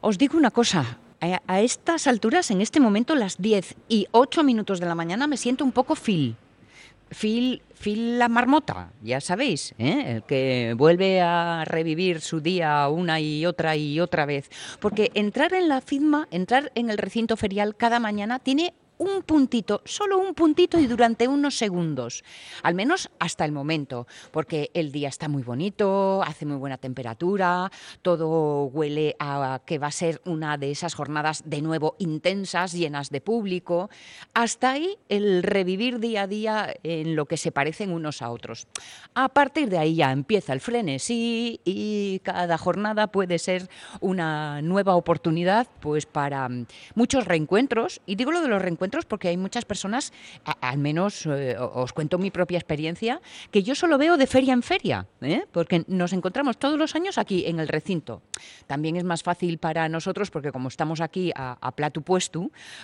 Os digo una cosa, a, estas alturas, en este momento, las 10 y 8 minutos de la mañana, me siento un poco Phil. Phil, Phil la marmota, ya sabéis, ¿eh? el que vuelve a revivir su día una y otra y otra vez. Porque entrar en la FIDMA, entrar en el recinto ferial cada mañana, tiene un puntito, solo un puntito y durante unos segundos, al menos hasta el momento, porque el día está muy bonito, hace muy buena temperatura, todo huele a que va a ser una de esas jornadas de nuevo intensas, llenas de público, hasta ahí el revivir día a día en lo que se parecen unos a otros. A partir de ahí ya empieza el frenesí y cada jornada puede ser una nueva oportunidad pues para muchos reencuentros, y digo lo de los reencuentros porque hay muchas personas, al menos eh, os cuento mi propia experiencia, que yo solo veo de feria en feria, ¿eh? porque nos encontramos todos los años aquí en el recinto. También es más fácil para nosotros porque como estamos aquí a, a platu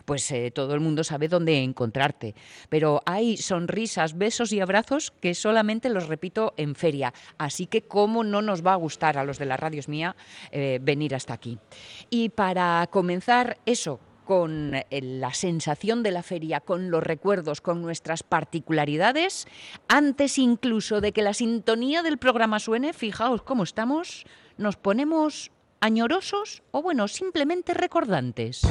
pues eh, todo el mundo sabe dónde encontrarte. Pero hay sonrisas, besos y abrazos que solamente los repito en feria. Así que cómo no nos va a gustar a los de la radios mía venir hasta aquí. Y para comenzar eso, con eh, la sensación de la feria, con los recuerdos, con nuestras particularidades, antes incluso de que la sintonía del programa suene, fijaos cómo estamos, nos ponemos añorosos o bueno, simplemente recordantes.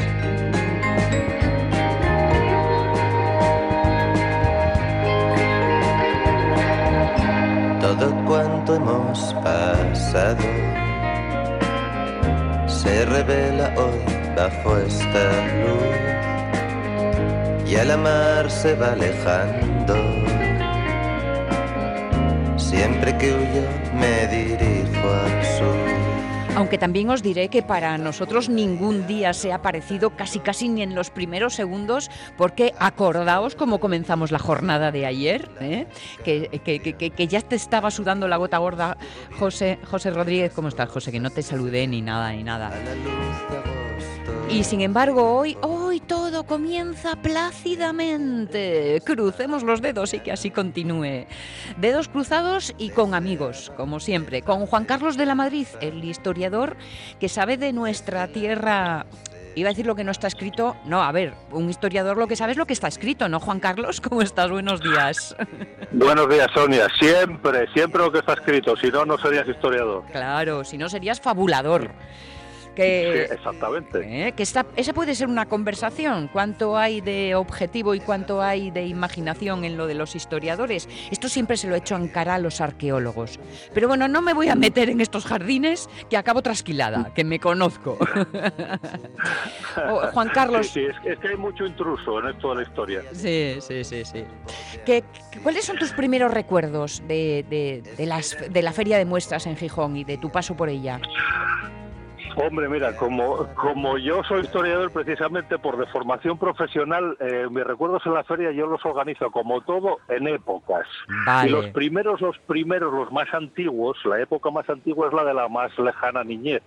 Todo cuanto hemos pasado se revela hoy bajo esta luz y el mar se va alejando. Siempre que huyo me dirijo al sur. Aunque también os diré que para nosotros ningún día se ha parecido casi casi ni en los primeros segundos, porque acordaos cómo comenzamos la jornada de ayer, ¿eh? que, que, ya te estaba sudando la gota gorda, José, José Rodríguez. ¿Cómo estás, José? Que no te saludé ni nada, ni nada. Y sin embargo, hoy, hoy todo comienza plácidamente. Crucemos los dedos y que así continúe. Dedos cruzados y con amigos, como siempre. Con Juan Carlos de la Madrid, el historiador que sabe de nuestra tierra Iba a decir lo que no está escrito. No, a ver, un historiador lo que sabe es lo que está escrito, ¿no, Juan Carlos? ¿Cómo estás? Buenos días. Buenos días, Sonia. Siempre, siempre lo que está escrito. Si no, no serías historiador. Claro, si no serías fabulador. Que, exactamente. ¿eh? Que esa puede ser una conversación. ¿Cuánto hay de objetivo y cuánto hay de imaginación en lo de los historiadores? Esto siempre se lo he hecho en cara a los arqueólogos. Pero bueno, no me voy a meter en estos jardines que acabo trasquilada, que me conozco. Oh, Juan Carlos. Sí, es, que hay mucho intruso en esto de la historia. Sí, sí, sí, sí. ¿Qué, ¿Cuáles son tus primeros recuerdos de, de, las, de la feria de muestras en Gijón y de tu paso por ella? Hombre, mira, como, como yo soy historiador precisamente por de formación profesional, eh, mis recuerdos en la feria yo los organizo como todo en épocas. Y los primeros, los primeros, los más antiguos, la época más antigua es la de la más lejana niñez.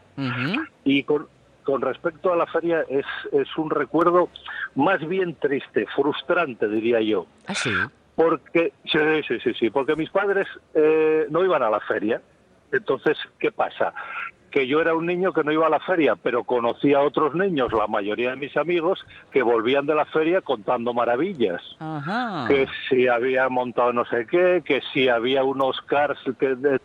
Y con, con respecto a la feria es, es un recuerdo más bien triste, frustrante, diría yo. ¿Ah, sí? Porque, sí, sí, sí, sí, porque mis padres eh, no iban a la feria. Entonces, ¿qué pasa? Que yo era un niño que no iba a la feria, pero conocía a otros niños, la mayoría de mis amigos, que volvían de la feria contando maravillas. Que si había montado no sé qué, que si había unos cars que de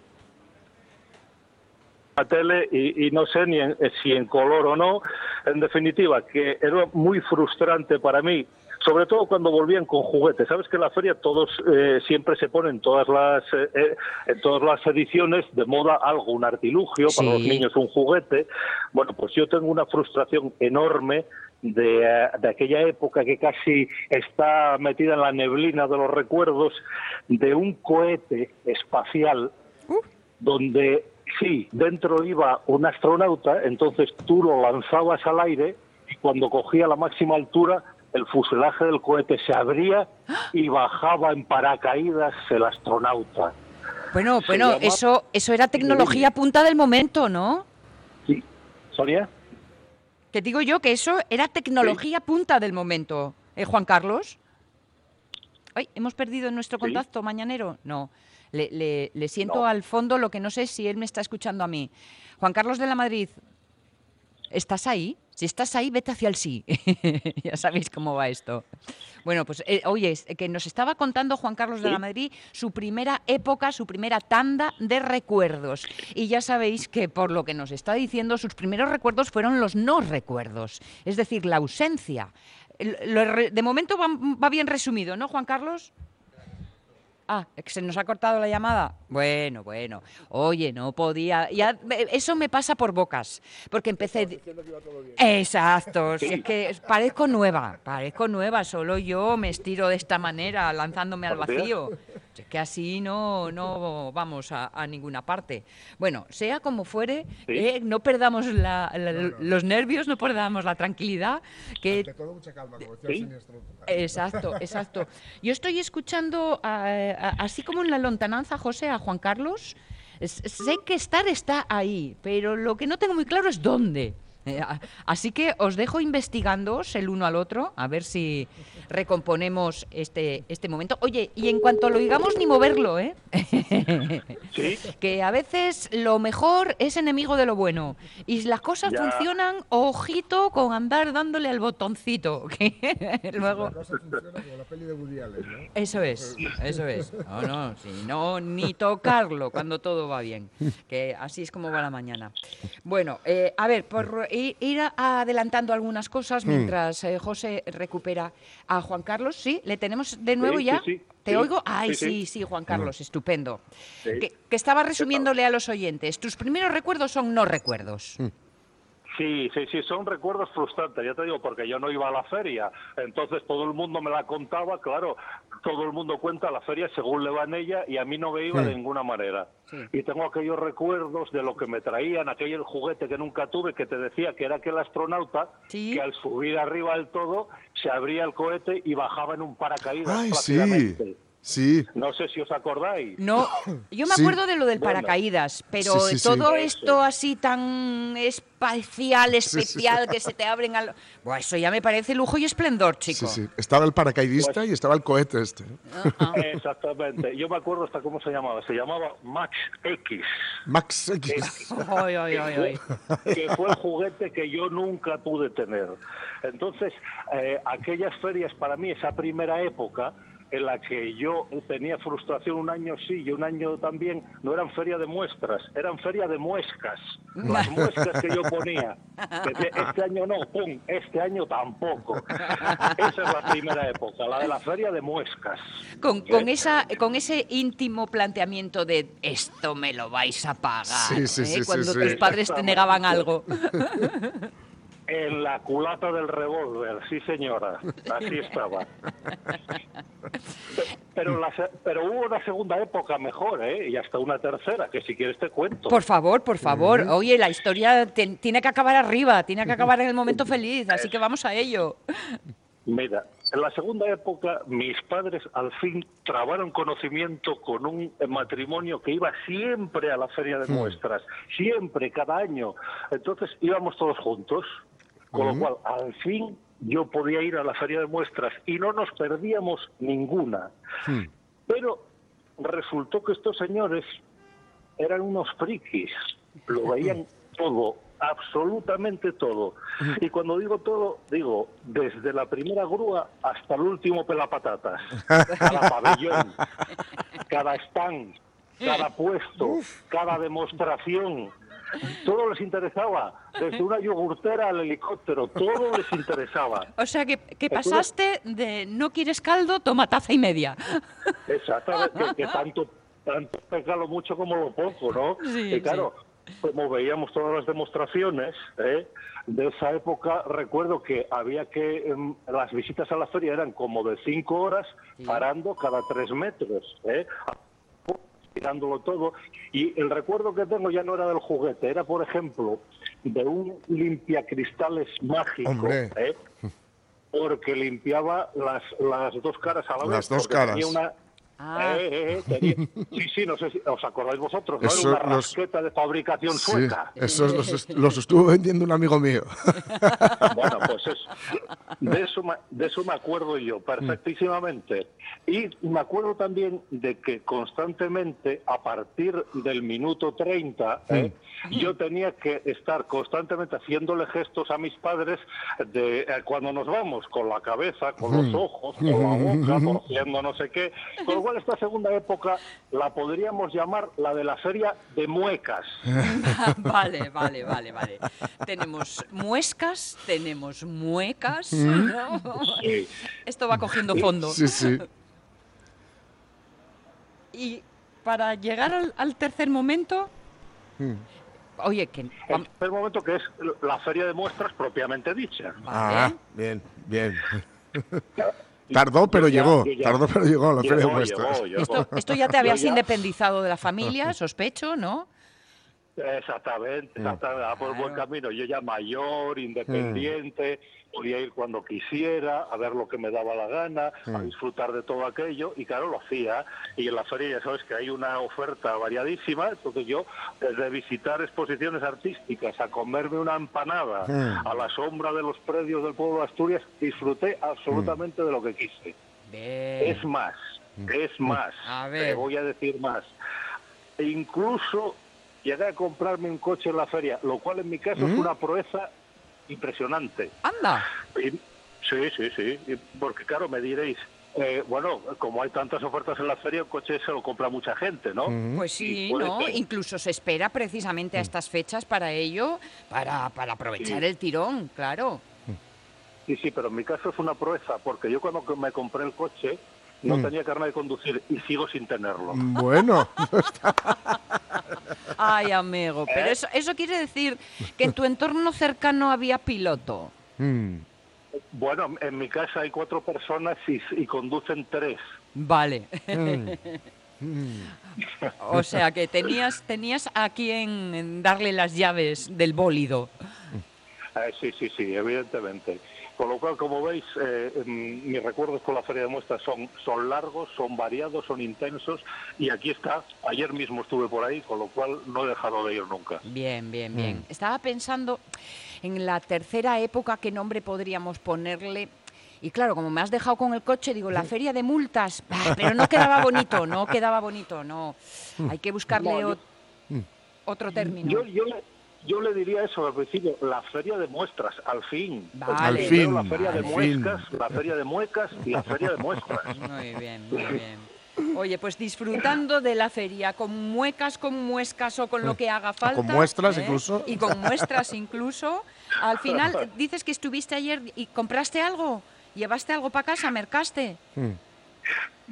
la tele y, no sé ni si en color o no. En definitiva, que era muy frustrante para mí sobre todo cuando volvían con juguetes. Sabes que en la feria todos eh, siempre se ponen todas las eh, eh, en todas las ediciones de moda algo, un artilugio para los niños, un juguete. Bueno, pues yo tengo una frustración enorme de, de, aquella época que casi está metida en la neblina de los recuerdos de un cohete espacial donde sí, dentro iba un astronauta, entonces tú lo lanzabas al aire y cuando cogía la máxima altura el fuselaje del cohete se abría y bajaba en paracaídas el astronauta. Bueno, bueno, eso, eso era tecnología punta del momento, ¿no? Sí. ¿Sonia? Que digo yo que eso era tecnología punta del momento, ¿eh, Juan Carlos? Ay, ¿hemos perdido nuestro contacto mañanero? No. Le, le, siento al fondo lo que no sé si él me está escuchando a mí. Juan Carlos de la Madrid, ¿Estás ahí? Si estás ahí, vete hacia el sí. ya sabéis cómo va esto. Bueno, pues eh, oye, es que nos estaba contando Juan Carlos de la Madrid su primera época, su primera tanda de recuerdos. Y ya sabéis que por lo que nos está diciendo, sus primeros recuerdos fueron los no recuerdos, es decir, la ausencia. Lo de momento va, va bien resumido, ¿no, Juan Carlos? Ah, ¿que se nos ha cortado la llamada. Bueno, bueno. Oye, no podía. Ya, eso me pasa por bocas. Porque empecé. Exacto. Si es que parezco nueva. Parezco nueva. Solo yo me estiro de esta manera, lanzándome al vacío. Es que así no, no vamos a, a ninguna parte. Bueno, sea como fuere, Sí. eh, no perdamos la- la- los nervios, no perdamos la tranquilidad. Que Ante todo, mucha calma, como decía el Sí. siniestro. Exacto, exacto. Yo estoy escuchando, a- a- así como en la lontananza, José, a Juan Carlos. Sé que estar está ahí, pero lo que no tengo muy claro es dónde. Eh, Así que os dejo investigándoos el uno al otro, a ver si recomponemos este, este momento. Oye, y en cuanto lo digamos, ni moverlo, ¿eh? Sí, que a veces lo mejor es enemigo de lo bueno. Y las cosas Ya. funcionan, ojito, con andar dándole al botoncito. Que luego... La cosa funciona como la peli de Woody Allen, ¿no? Eso es, eso es. No, no, si no, ni tocarlo cuando todo va bien. Que así es como va la mañana. Bueno, eh, a ver, por ir adelantando algunas cosas mientras eh, José recupera a Juan Carlos. ¿Sí? ¿Le tenemos de nuevo Sí, ya? sí, sí, ¿Te sí, oigo? Ay, sí, sí, sí. sí, Juan Carlos, estupendo. Sí. Que, que estaba resumiéndole a los oyentes. Tus primeros recuerdos son no recuerdos. Sí, sí, sí, son recuerdos frustrantes, ya te digo, porque yo no iba a la feria, entonces todo el mundo me la contaba, claro, todo el mundo cuenta la feria según le va en ella y a mí no me iba de ninguna manera. Y tengo aquellos recuerdos de lo que me traían, aquel juguete que nunca tuve, que te decía que era aquel astronauta, Sí. que al subir arriba del todo se abría el cohete y bajaba en un paracaídas Ay, sí. Sí. No sé si os acordáis. No, yo me Sí. acuerdo de lo del Bueno. paracaídas, pero Sí, sí, sí. todo esto así tan espacial, especial, que se te abren al... Buah, eso ya me parece lujo y esplendor, chico. Sí, sí. Estaba el paracaidista Pues y estaba el cohete este. Exactamente. Yo me acuerdo hasta cómo se llamaba. Se llamaba Max X. Max X. Ay, ay, ay, ay. que fue el juguete que yo nunca pude tener. Entonces, eh, aquellas ferias para mí, esa primera época en la que yo tenía frustración un año sí y un año también, no eran feria de muestras, eran feria de muescas. Las muescas que yo ponía. Este año no, pum, este año tampoco. Esa es la primera época, la de la feria de muescas. Con, con, ¿Eh? esa, con ese íntimo planteamiento de esto me lo vais a pagar, Sí, sí, ¿eh? sí, cuando sí. tus padres te negaban algo. En la culata del revólver, sí señora, así estaba. Pero, la pero hubo una segunda época mejor, ¿eh? Y hasta una tercera, que si quieres te cuento. Por favor, por favor. Oye, la historia te- tiene que acabar arriba, tiene que acabar en el momento feliz, así que vamos a ello. Mira, en la segunda época mis padres al fin trabaron conocimiento con un matrimonio que iba siempre a la feria de muestras, siempre, cada año. Entonces íbamos todos juntos, con lo cual al fin yo podía ir a la feria de muestras y no nos perdíamos ninguna. Pero resultó que estos señores eran unos frikis, lo veían todo, absolutamente todo. Y cuando digo todo, digo desde la primera grúa hasta el último pelapatatas, cada pabellón, cada stand, cada puesto, cada demostración. Todo les interesaba, desde una yogurtera al helicóptero, todo les interesaba. O sea, que, que pasaste de no quieres caldo, toma taza y media. Exactamente, que, que tanto, tanto pega lo mucho como lo poco, ¿no? Sí, y claro, como veíamos todas las demostraciones ¿eh? de esa época, recuerdo que había que, em, las visitas a la feria eran como de cinco horas, parando cada tres metros, ¿eh? Mirándolo todo. Y el recuerdo que tengo ya no era del juguete, era, por ejemplo, de un limpiacristales mágico. ¿eh? porque limpiaba las, las dos caras a la vez. Las dos caras. tenía una, Ah, Eh, eh, eh, sí, sí, no sé si os acordáis vosotros, ¿no? Eso, Era una los- rasqueta de fabricación Sí, sueca. esos los, los estuvo vendiendo un amigo mío. Bueno, pues es, de, eso, de eso me acuerdo yo perfectísimamente. Y me acuerdo también de que constantemente, a partir del minuto 30, ¿eh? yo tenía que estar constantemente haciéndole gestos a mis padres de cuando nos vamos, con la cabeza, con los ojos, con la boca, torciendo no sé qué. Con esta segunda época la podríamos llamar la de la feria de muecas. vale, vale, vale, vale. Tenemos muescas, tenemos muecas. ¿no? Sí. Esto va cogiendo fondo. Sí, sí. Y para llegar al, al tercer momento, Mm. oye, que El momento que es la feria de muestras propiamente dicha. Ah, bien, bien. Tardó, pero ya- llegó. ya- Tardó, pero llegó a la feria de Llegó, muestras. llegó, llegó. Esto, esto ya te habías ya- independizado de la familia, sospecho, ¿no? Exactamente, exactamente, por el buen Claro. camino. Yo ya mayor, independiente, podía ir cuando quisiera, a ver lo que me daba la gana, a disfrutar de todo aquello, y claro, lo hacía. Y en la feria ya sabes que hay una oferta variadísima, entonces yo, desde visitar exposiciones artísticas a comerme una empanada Mm. a la sombra de los predios del pueblo de Asturias, disfruté absolutamente de lo que quise. Bien. Es más, es más. A Te ver. voy a decir más. E incluso llegué a comprarme un coche en la feria, lo cual en mi caso es una proeza impresionante. Anda. Y- sí, sí, sí. y porque claro, me diréis, eh, bueno, como hay tantas ofertas en la feria, un coche se lo compra mucha gente, ¿no? Pues sí, ¿no? ser. Incluso se espera precisamente a estas fechas para ello, para, para aprovechar Sí. el tirón, claro. Sí, sí, pero en mi caso es una proeza, porque yo cuando me compré el coche no tenía carnet de conducir y sigo sin tenerlo. Bueno, Ay, amigo, pero ¿Eh? eso, eso quiere decir que en tu entorno cercano había piloto. mm, Bueno, en mi casa hay cuatro personas y, y conducen tres. Vale. mm. o sea que tenías, tenías a quien en darle las llaves del bólido. Eh, sí, sí, sí, evidentemente. Con lo cual, como veis, eh, mm, mis recuerdos con la Feria de Muestras son, son largos, son variados, son intensos y aquí está. Ayer mismo estuve por ahí, con lo cual no he dejado de ir nunca. Bien, bien, bien. Estaba pensando en la tercera época, qué nombre podríamos ponerle. Y claro, como me has dejado con el coche, digo, la feria de multas. Pero no quedaba bonito, no quedaba bonito, no. Hay que buscarle No, yo- ot- otro término. Yo, yo, yo le diría eso al principio, la Feria de Muestras, al fin. Vale. Al fin, La Feria de. Muescas, la Feria de Muecas y la Feria de Muestras. Muy bien, muy bien. Oye, pues disfrutando de la feria, con muecas, con muescas o con lo que haga falta. con muestras ¿eh? incluso. Y con muestras incluso. Al final, dices que estuviste ayer y compraste algo. ¿Llevaste algo para casa? ¿Mercaste?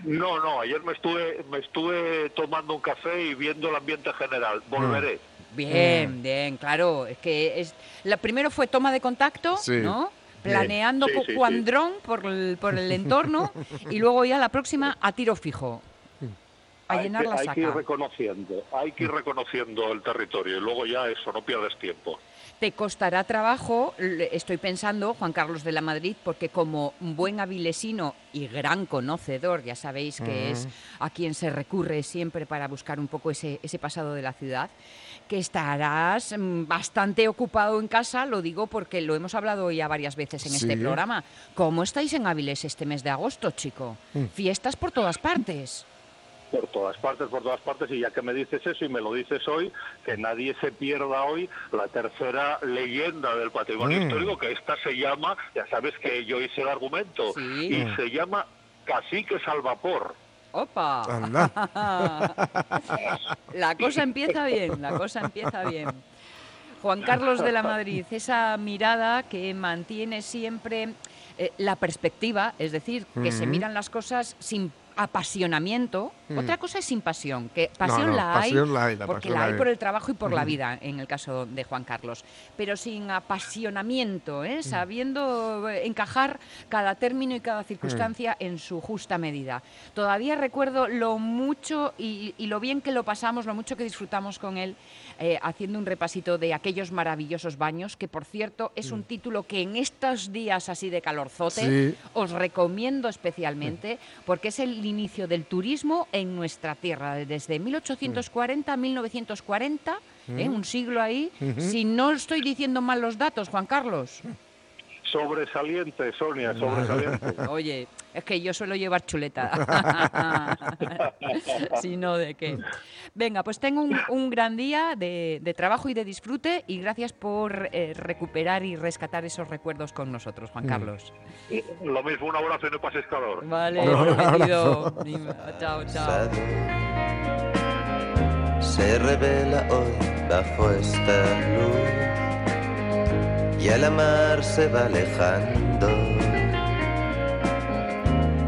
No, no, ayer me estuve, me estuve tomando un café y viendo el ambiente general. Volveré. Bien, bien, claro. Es que es, la primero fue toma de contacto, Sí. ¿no? Planeando Sí, sí, cuandrón por el, por el entorno y luego ya la próxima a tiro fijo. A hay llenar que, la hay que ir saca. reconociendo, hay que ir reconociendo el territorio y luego ya eso, no pierdes tiempo. Te costará trabajo, estoy pensando, Juan Carlos de la Madrid, porque como buen avilesino y gran conocedor, ya sabéis que es a quien se recurre siempre para buscar un poco ese, ese pasado de la ciudad, que estarás mm, bastante ocupado en casa, lo digo porque lo hemos hablado ya varias veces en este programa. ¿Cómo estáis en Avilés este mes de agosto, chico? Fiestas por todas partes. Por todas partes, por todas partes, y ya que me dices eso y me lo dices hoy, que nadie se pierda hoy la tercera leyenda del patrimonio Mm. histórico, que esta se llama, ya sabes que yo hice el argumento, Sí. y se llama Caciques al Vapor. ¡Opa! Anda. La cosa empieza bien, la cosa empieza bien. Juan Carlos de la Madrid, esa mirada que mantiene siempre eh, la perspectiva, es decir, que se miran las cosas sin apasionamiento. Mm. Otra cosa es sin pasión, que pasión no, la hay, pasión la hay, la porque la hay hay. por el trabajo y por la vida, en el caso de Juan Carlos, pero sin apasionamiento, Mm. ¿eh? sabiendo eh, encajar cada término y cada circunstancia en su justa medida. Todavía recuerdo lo mucho y, y lo bien que lo pasamos, lo mucho que disfrutamos con él, eh, haciendo un repasito de aquellos maravillosos baños, que por cierto es un título que en estos días así de calorzote Sí. os recomiendo especialmente, porque es el inicio del turismo en nuestra tierra, desde 1840 a 1940, ¿eh? un siglo ahí. Si no estoy diciendo mal los datos, Juan Carlos. Sobresaliente, Sonia, sobresaliente. Oye, es que yo suelo llevar chuleta. si no, ¿de qué? Venga, pues tengo un, un gran día de, de trabajo y de disfrute y gracias por eh, recuperar y rescatar esos recuerdos con nosotros, Juan Carlos. Lo mismo, un abrazo y no pases calor. Vale, prometido. Chao, chao. se revela hoy bajo esta luz y el amar se va alejando.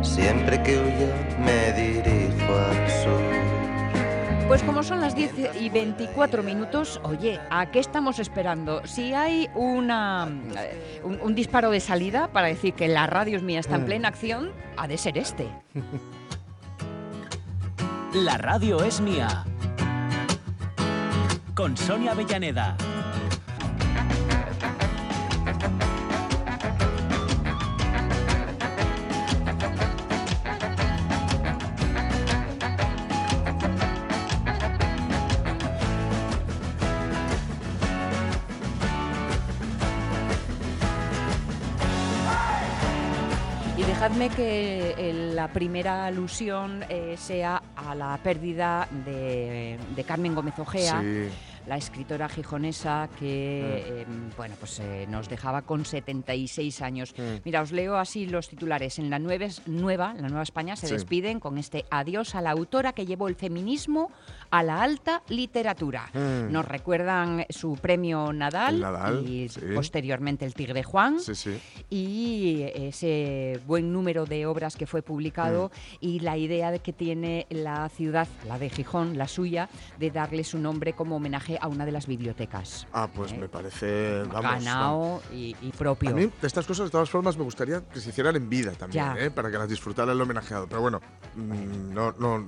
Siempre que huyo me dirijo al sur. Pues como son las 10 y 24 minutos, oye, ¿a qué estamos esperando? Si hay una, eh, un, un disparo de salida para decir que la radio es mía está en plena acción, ha de ser este. La radio es mía. Con Sonia Avellaneda. Dejadme que eh, la primera alusión eh, sea a la pérdida de, de Carmen Gómez Ojea. Sí. La escritora gijonesa que Mm. eh, bueno pues eh, nos dejaba con 76 años. Mm. Mira, os leo así los titulares. En la nueva, nueva, la Nueva España se Sí. despiden con este adiós a la autora que llevó el feminismo a la alta literatura. Mm. Nos recuerdan su premio Nadal, y sí. posteriormente el Tigre Juan Sí, y ese buen número de obras que fue publicado y la idea de que tiene la ciudad, la de Gijón, la suya, de darle su nombre como homenaje a una de las bibliotecas. Ah, pues ¿Eh? me parece, vamos, Ganao y, y propio. A mí, de estas cosas, de todas formas, me gustaría que se hicieran en vida también. ¿eh? para que las disfrutara el homenajeado. Pero bueno, mm, no, no,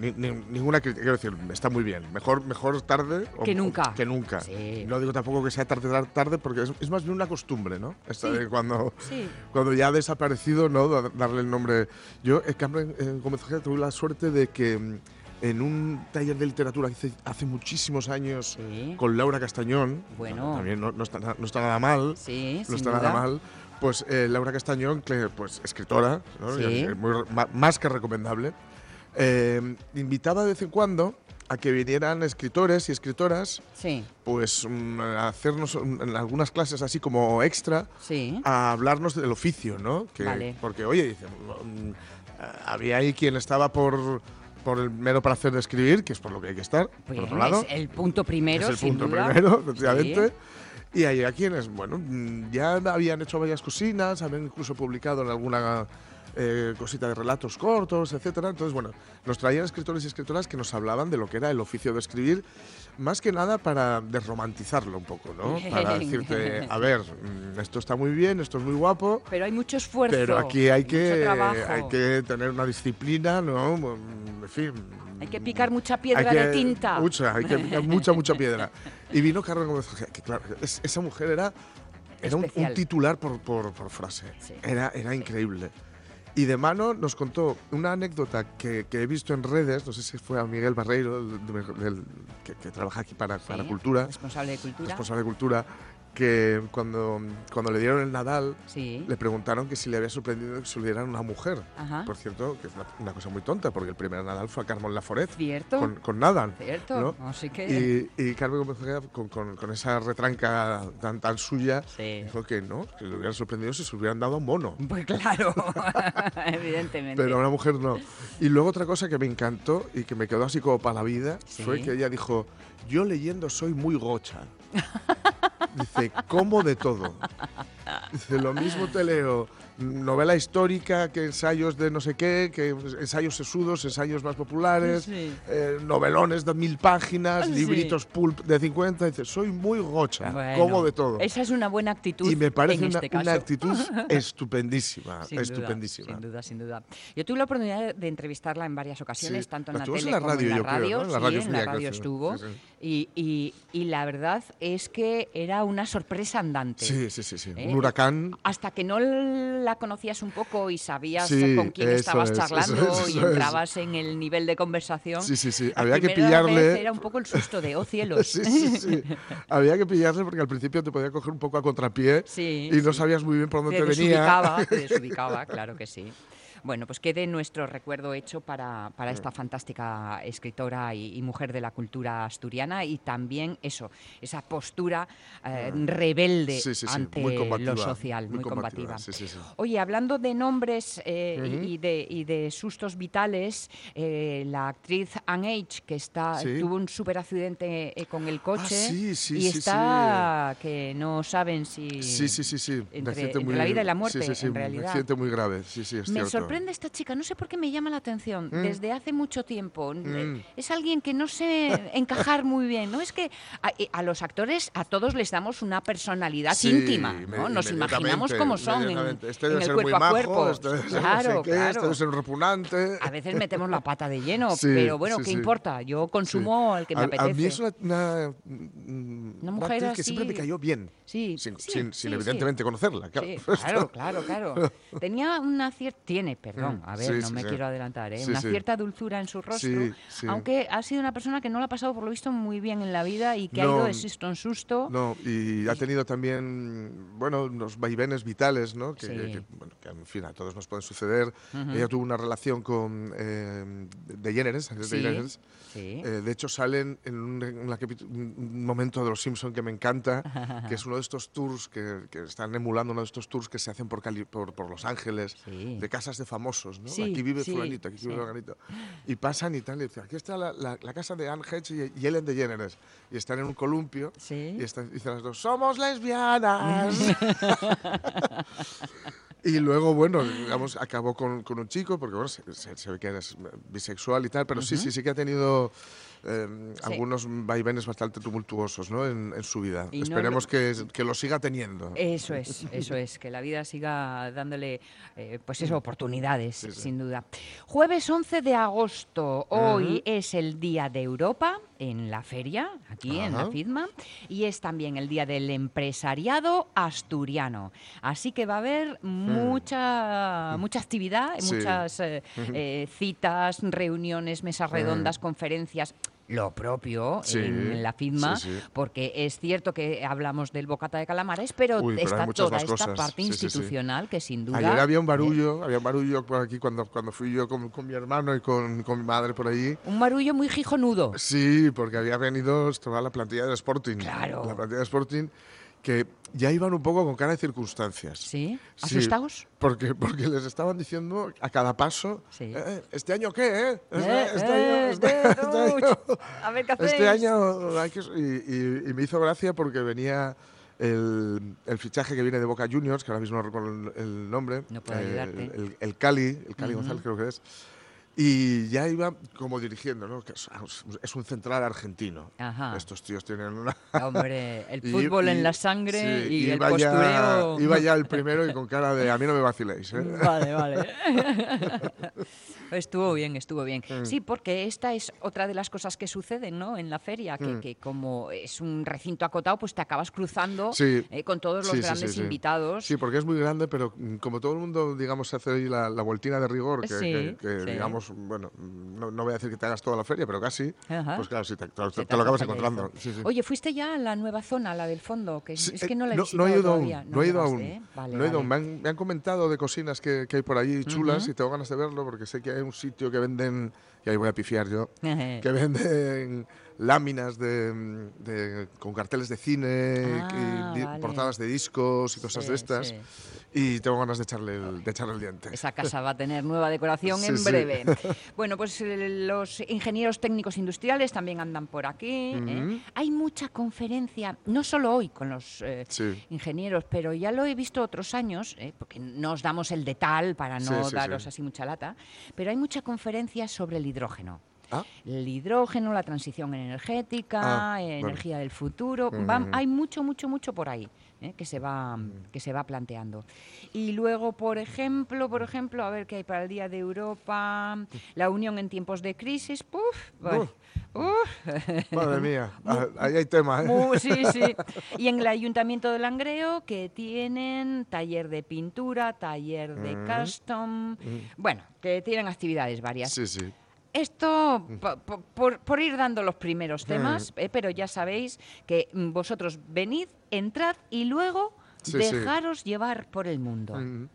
ni- ni- ninguna crítica. Quiero decir, está muy bien. Mejor, mejor tarde o- Que nunca. Que nunca. Sí. No digo tampoco que sea tarde, tarde, porque es, es más bien una costumbre, ¿no? Esta Sí. de cuando, Sí. cuando ya ha desaparecido, ¿no? Da- Darle el nombre. Yo, eh, Carmen eh, Ojeda, tuve la suerte de que mm, en un taller de literatura hace, hace muchísimos años Sí. con Laura Castañón, Bueno. también no, no está, na- no está nada mal, Sí, no está duda. nada mal. Pues eh, Laura Castañón, que, pues escritora, más que recomendable, eh, invitaba de vez en cuando a que vinieran escritores y escritoras, Sí, pues mm, a hacernos mm, en algunas clases así como extra, sí. a hablarnos del oficio, ¿no? Que, Vale. Porque, oye, dice, mm, eh, había ahí quien estaba por, por el mero placer de escribir, que es por lo que hay que estar, por otro lado. es el punto primero, es el sin punto duda. primero, efectivamente. Sí. Y hay a quienes, bueno, ya habían hecho varias cosinas, habían incluso publicado en alguna eh, cosita de relatos cortos, etcétera. Entonces, bueno, nos traían escritores y escritoras que nos hablaban de lo que era el oficio de escribir, más que nada para desromantizarlo un poco, ¿no? Para decirte, a ver, mm, esto está muy bien, esto es muy guapo, Pero hay mucho esfuerzo. pero aquí hay que, hay que tener una disciplina, ¿no? Mm, En fin. Hay que picar mucha piedra hay de que- tinta. Mucha, hay que picar mucha, mucha piedra. Y vino Carmen Gómez que claro, es- esa mujer era, era un, un titular por, por, por frase. Sí. Era, era increíble. Y de mano nos contó una anécdota que, que he visto en redes, no sé si fue a Miguel Barreiro, el- que, que trabaja aquí para, Sí, para Cultura, Responsable de cultura. responsable de Cultura, que cuando, cuando le dieron el Nadal, Sí. le preguntaron que si le había sorprendido que se lo dieran a una mujer. Ajá. Por cierto, que es una, una cosa muy tonta, porque el primer Nadal fue a Carmen Laforet Cierto. con, con Nadal. Cierto. ¿no? Así que. Y, y Carmen con, con- con esa retranca tan, tan suya, Sí. dijo que no, que le hubieran sorprendido si se hubieran dado a un mono. Pues claro, evidentemente. Pero a una mujer no. Y luego otra cosa que me encantó y que me quedó así como para la vida Sí. fue que ella dijo, yo leyendo soy muy gocha. Dice, como de todo. Dice, lo mismo te leo novela histórica que ensayos de no sé qué, que ensayos sesudos, ensayos más populares, Sí. eh, novelones de mil páginas, Sí. libritos pulp de 50. Dice, soy muy gocha, Bueno, como de todo. Esa es una buena actitud. Y me parece en una, este una actitud estupendísima, Sin duda, estupendísima. sin duda, sin duda. Yo tuve la oportunidad de entrevistarla en varias ocasiones, Sí. tanto en La la tele en la como radio, en la creo, radio. ¿no? En la radio en la radio estuvo. Y, y- y la verdad es que era una sorpresa andante. Sí, sí, sí, sí. ¿Eh? Un huracán. Hasta que no la la conocías un poco y sabías Sí, con quién estabas es, eso charlando es, y eso entrabas en el nivel de conversación. Sí, sí, sí. la Había que pillarle. Era un poco el susto de, oh cielos. Sí, sí, sí. Había que pillarle porque al principio te podía coger un poco a contrapié Sí, y no sabías muy bien por dónde Te te venía. desubicaba, te desubicaba, claro que sí. Bueno, pues quede nuestro recuerdo hecho para, para esta fantástica escritora y, y mujer de la cultura asturiana y también eso, esa postura eh, rebelde Sí, sí, sí, ante lo social, muy, muy combativa. Oye, hablando de nombres eh, y- de, y de sustos vitales, eh, la actriz Anne H, que está, tuvo un super accidente eh, con el coche sí, sí, y está que no saben si... Sí, sí, sí, sí. Un entre- accidente entre muy- la vida y la muerte, en Un realidad. accidente muy grave, sí, sí, es Me cierto. Sorprende esta chica, no sé por qué me llama la atención, Mm. desde hace mucho tiempo. Mm. Eh, Es alguien que no sé encajar muy bien, ¿no? Es que a, eh, a los actores, a todos les damos una personalidad Sí, íntima. Nos imaginamos cómo son en. Este en el ser cuerpo muy a cuerpo. este no claro, sé qué, este claro. debe ser un repugnante. A veces metemos la pata de lleno, Sí, pero bueno, sí, ¿qué importa? Yo consumo el que me a, apetece. a mí es una, una, mm, Una mujer actriz que siempre me así- cayó bien. Sí, Sin, sí, sin- evidentemente conocerla, claro, claro, claro. Tenía una cierta, tiene, perdón, Mm, a ver, sí, no sí, me sí. quiero adelantar, ¿eh? Una cierta dulzura en su rostro, aunque ha sido una persona que no la ha pasado por lo visto muy bien en la vida y que ha ido de susto en susto. No, y ha tenido también, bueno, unos vaivenes vitales, ¿no? Que, que, bueno, que, en fin, a todos nos pueden suceder. Ella tuvo una relación con eh, De Sí, de. Eh, de hecho, salen en un, en momento de Los Simpson que me encanta, que es uno de estos tours que, que están emulando uno de estos tours que se hacen por, Cali- por, por Los Ángeles, de casas de famosos, ¿no? Sí, aquí vive sí, fulanito, aquí vive sí. fulanito. Y pasan y tal, y dicen, aquí está la, la- la casa de Anne Hedge y, y Ellen DeGeneres. Y están en un columpio Sí. y están, dicen las dos, ¡somos lesbianas! Y luego, bueno, digamos, acabó con, con un chico, porque bueno, se, se- se ve que es bisexual y tal, pero sí, sí, sí que ha tenido eh, Sí. algunos vaivenes bastante tumultuosos ¿no? en, en su vida. Y no Esperemos lo- que, que lo siga teniendo. Eso es, eso es, que la vida siga dándole, eh, pues eso, oportunidades, Sí, sí. sin duda. Jueves 11 de agosto, hoy es el Día de Europa en la feria, aquí en la. FIDMA, y es también el Día del Empresariado Asturiano. Así que va a haber mucha, mucha actividad, Sí. muchas eh, eh, citas, reuniones, mesas redondas, conferencias. Lo propio Sí, en la FIDMA, sí, sí. porque es cierto que hablamos del bocata de calamares, pero Uy, está toda esta cosas. parte institucional que sin duda. Ayer había un barullo, había un barullo por aquí cuando, cuando fui yo con, con mi hermano y con, con mi madre por allí. Un barullo muy gijonudo. Sí, porque había venido toda la plantilla del Sporting. Claro. La plantilla del Sporting que ya iban un poco con cara de circunstancias. ¿Sí? Sí, ¿Asustados? Porque, porque les estaban diciendo a cada paso, Sí. "Eh, eh, ¿este año qué? Este, año, este, eh, este este hay que... Y, y- y me hizo gracia porque venía el, el fichaje que viene de Boca Juniors, que ahora mismo no recuerdo el, nombre. No puedo eh, ayudarte. El, el Cali, el Cali González creo que es. Y ya iba como dirigiendo, ¿no? Que es, un central argentino. Ajá. Estos tíos tienen una... Hombre, el fútbol y- en la sangre sí, y el postureo. Ya, iba ya el primero y con cara de a mí no me vaciléis. ¿eh? Vale, vale. Estuvo bien, estuvo bien. Mm. Sí, porque esta es otra de las cosas que suceden ¿no? en la feria, que, Mm. que como es un recinto acotado, pues te acabas cruzando Sí. eh, con todos los Sí, grandes sí, invitados. Sí, porque es muy grande, pero mm, como todo el mundo, digamos, hace ahí la, la vueltina de rigor, que, que- que, digamos, bueno, no, no voy a decir que te hagas toda la feria, pero casi, Ajá. pues claro, sí, te, te- Se te lo acabas encontrando. Oye, ¿fuiste ya a la nueva zona, la del fondo? Que es eh, que no la he no, visitado he ido aún, todavía. no he ido aún. ¿eh? Vale, no he ido aún. Me han, me han comentado de cocinas que, que hay por ahí chulas y tengo ganas de verlo porque sé que hay un sitio que venden, y ahí voy a pifiar yo, que venden láminas de, de- con carteles de cine, Ah, y vale. portadas de discos y cosas Sí, de estas. sí. Y tengo ganas de echarle el, de echarle el diente. Esa casa va a tener nueva decoración Sí, en breve. Bueno, pues eh, los ingenieros técnicos industriales también andan por aquí. ¿eh? Hay mucha conferencia, no solo hoy con los eh, ingenieros, pero ya lo he visto otros años, ¿eh? porque no os damos el detal para no daros sí. así mucha lata, pero hay mucha conferencia sobre el hidrógeno. Ah, El hidrógeno, la transición energética, Ah, bueno. energía del futuro. Ujú. van- hay mucho, mucho, mucho por ahí. ¿eh? que se va Mm. que se va planteando. Y luego, por ejemplo, por ejemplo, a ver qué hay para el Día de Europa, la unión en tiempos de crisis, puf, bueno, uf. Madre mía, ah, ahí hay tema, ¿eh? Sí, sí. Y en el Ayuntamiento de Langreo que tienen taller de pintura, taller de custom, bueno, que tienen actividades varias. Sí, sí. Esto po- po- por, por ir dando los primeros temas, eh, pero ya sabéis que mm, vosotros venid, entrad y luego Sí, sí. dejaros llevar por el mundo. Mm.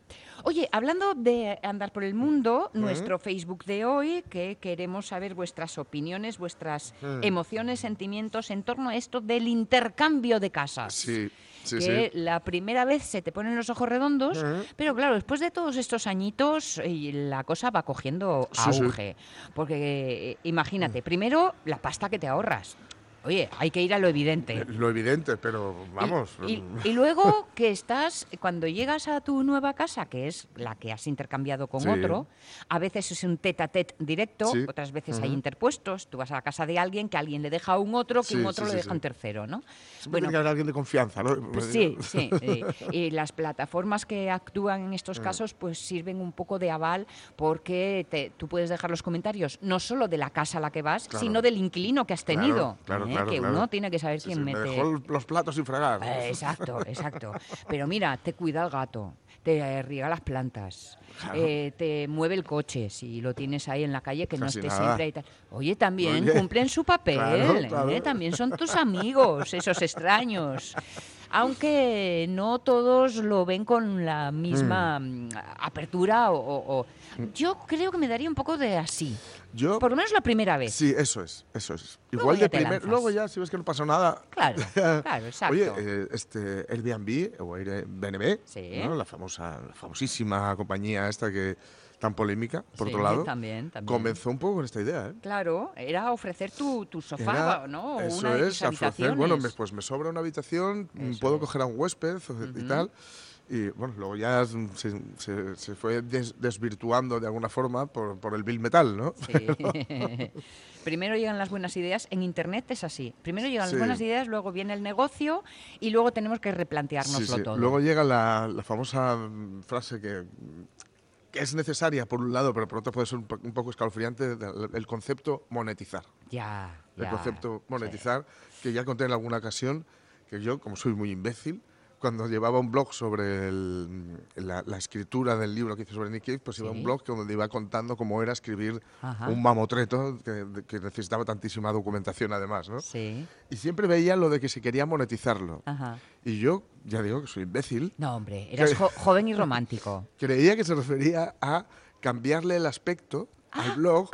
Oye, hablando de andar por el mundo, nuestro Facebook de hoy, que queremos saber vuestras opiniones, vuestras Mm. emociones, sentimientos en torno a esto del intercambio de casas. Sí, sí, que sí. la primera vez se te ponen los ojos redondos, pero claro, después de todos estos añitos y la cosa va cogiendo auge. Porque eh, imagínate, primero la pasta que te ahorras. Oye, hay que ir a lo evidente. Lo evidente, pero vamos. Y, y- y luego que estás, cuando llegas a tu nueva casa, que es la que has intercambiado con Sí. otro, a veces es un tete a tete directo, Sí. otras veces hay interpuestos. Tú vas a la casa de alguien, que alguien le deja a un otro, que Sí, un sí, otro sí, le deja a sí. un tercero, ¿no? Siempre tiene que haber alguien de confianza, ¿no? Pues sí, sí. eh, y las plataformas que actúan en estos casos pues sirven un poco de aval porque te- tú puedes dejar los comentarios no solo de la casa a la que vas, Claro. sino del inquilino que has Claro, tenido. claro, ¿eh? Claro, que claro. uno tiene que saber Sí, quién sí, me mete. dejó los platos sin fregar. Eh, exacto, exacto. Pero mira, te cuida el gato, te riega las plantas, eh, te mueve el coche si lo tienes ahí en la calle que Casi no esté nada. siempre ahí. tal. Oye, también Oye, cumplen su papel, ¿eh? también son tus amigos, esos extraños. Aunque no todos lo ven con la misma mm, apertura o, o- o- Yo creo que me daría un poco de así. Yo, Por lo menos la primera vez. sí, eso es, eso es. Luego Igual de primer, luego ya si ves que no pasó nada. Claro, claro, exacto. Oye, eh, este Airbnb o Airbnb, Sí. ¿no? la famosa, la famosísima compañía esta que tan polémica, por Sí, otro lado, también, también. comenzó un poco con esta idea, ¿eh? Claro, era ofrecer tu, tu sofá, Era- ¿no? Eso una de tus es, ofrecer, bueno, me- pues me sobra una habitación, mm, Eso puedo coger a un huésped y tal. Y bueno, luego ya se, se- se fue des- desvirtuando de alguna forma por, por el Bill Metal, ¿no? Sí. Primero llegan las buenas ideas. En Internet es así. Primero llegan Sí. las buenas ideas, luego viene el negocio y luego tenemos que Sí, sí. todo. Luego llega la, la famosa frase que es necesaria por un lado, pero por otro puede ser un, po- un poco escalofriante, el concepto monetizar. Ya, El ya, concepto sí. monetizar, que ya conté en alguna ocasión, que yo, como soy muy imbécil, cuando llevaba un blog sobre el- la, la escritura del libro que hice sobre Nick Cave, pues iba Sí. un blog donde iba contando cómo era escribir Ajá. un mamotreto que, que necesitaba tantísima documentación además, ¿no? Sí, Y siempre veía lo de que se quería monetizarlo. ajá. Y yo, ya digo que soy imbécil, No, hombre, eras jo- joven y romántico. creía que se refería a cambiarle el aspecto Ah. al blog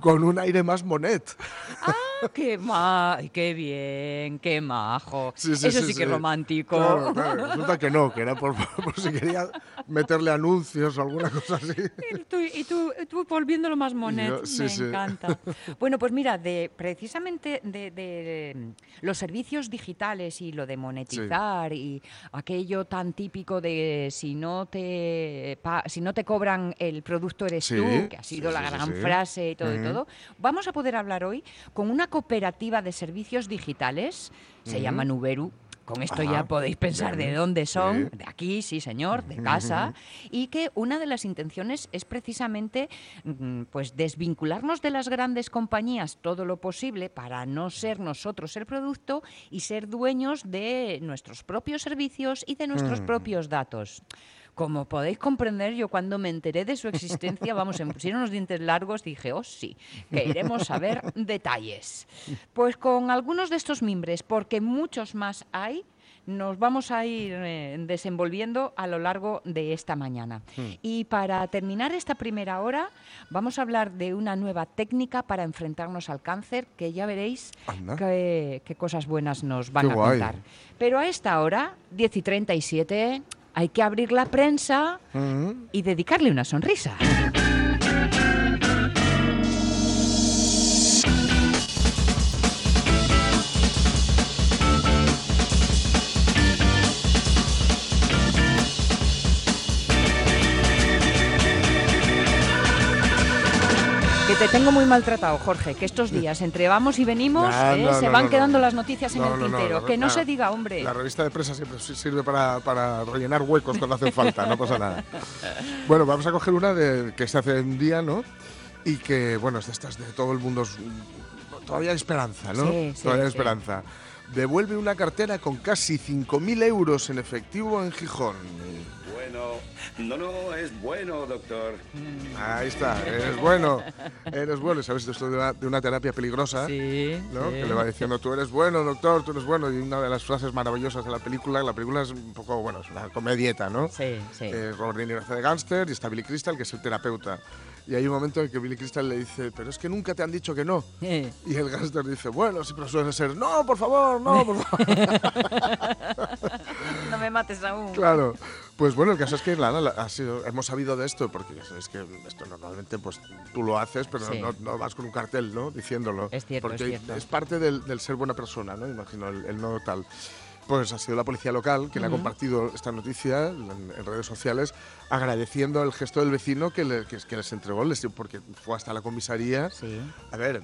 con un aire más monet. ¡Ah, qué ma qué bien, qué majo! Sí, sí, Eso sí, sí, que es romántico. Claro, claro. Resulta que no, que era por, por si quería meterle anuncios o alguna cosa así. Y tú, y tú, tú volviéndolo más monet, yo- me encanta. Bueno, pues mira, de precisamente de, de, los servicios digitales y lo de monetizar y aquello tan típico de si no te pa- si no te cobran el producto eres tú, que ha sido la gran frase y todo y todo. Vamos a poder hablar hoy con una cooperativa de servicios digitales, se Ujú. llama Nuberu. Con esto Ajá, ya podéis pensar de dónde son, sí. de aquí, sí señor, de casa, y que una de las intenciones es precisamente mm, pues desvincularnos de las grandes compañías todo lo posible para no ser nosotros el producto y ser dueños de nuestros propios servicios y de nuestros Mm. propios datos. Como podéis comprender, yo cuando me enteré de su existencia, vamos, se me pusieron los dientes largos, dije, oh sí, queremos saber detalles. Pues con algunos de estos mimbres, porque muchos más hay, nos vamos a ir eh, desenvolviendo a lo largo de esta mañana. Y para terminar esta primera hora, vamos a hablar de una nueva técnica para enfrentarnos al cáncer, que ya veréis qué, cosas buenas nos van Qué a guay. contar. Pero a esta hora, 10 y 37, hay que abrir la prensa y dedicarle una sonrisa. Te tengo muy maltratado, Jorge, que estos días entre vamos y venimos No, eh, no, se no, van no, quedando las noticias en el tintero. que no se diga, hombre. La revista de prensa siempre sirve para, para rellenar huecos cuando hacen falta, no pasa nada. Bueno, vamos a coger una de, que se hace un día, ¿no? Y que, bueno, es de estas de todo el mundo. es- Todavía hay esperanza, ¿no? Sí, sí, todavía hay sí. esperanza. Devuelve una cartera con casi 5.000 euros en efectivo en Gijón. Bueno, no, no, es bueno, doctor. Ahí está, eres bueno, eres bueno. ¿Sabes esto de una, de una terapia peligrosa? Sí, ¿no? sí. Que le va diciendo, tú eres bueno, doctor, tú eres bueno. Y una de las frases maravillosas de la película, la película es un poco, bueno, es una comedieta, ¿no? Sí, sí. Eh, Robert De Niro hace de gángster y está Billy Crystal, que es el terapeuta. Y hay un momento en que Billy Crystal le dice, pero es que nunca te han dicho que no. Eh, Y el gángster dice, bueno, sí, pero suele ser, no, por favor, no, por favor. no me mates aún. claro. Pues bueno, el caso es que Lana ha sido, hemos sabido de esto, porque es que esto normalmente pues tú lo haces, pero Sí. no, no vas con un cartel, ¿no? Diciéndolo. Es cierto, porque es cierto. parte del, del ser buena persona, ¿no? Imagino, el, el no tal. Pues ha sido la policía local quien ha compartido esta noticia en, en redes sociales, agradeciendo el gesto del vecino que, le- que, que les entregó, les- porque fue hasta la comisaría. Sí. A ver,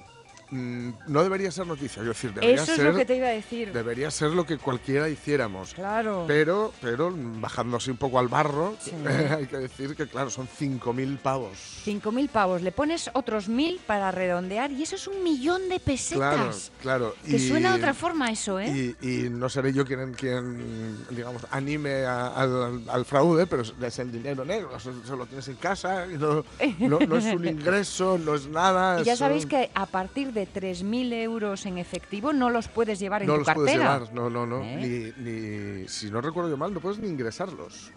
no debería ser noticia, quiero decir, debería Eso es ser, lo que te iba a decir. debería ser lo que cualquiera hiciéramos. Claro. Pero, pero bajándose un poco al barro, Sí. hay que decir que, claro, son 5.000 pavos. 5.000 pavos, le pones otros 1.000 para redondear y eso es un millón de Claro, pesetas. claro. Que y- suena de otra forma eso, ¿eh? Y, y no seré yo quien, quien digamos, anime a- al, al fraude, pero es el dinero negro, se lo tienes en casa, no, no, no es un ingreso, no es nada. Y ya es sabéis que a partir de 3.000 euros en efectivo no los puedes llevar en no tu los cartera. puedes llevar, no, no, no. ¿Eh? Ni, ni, si no recuerdo yo mal, no puedes ni ingresarlos.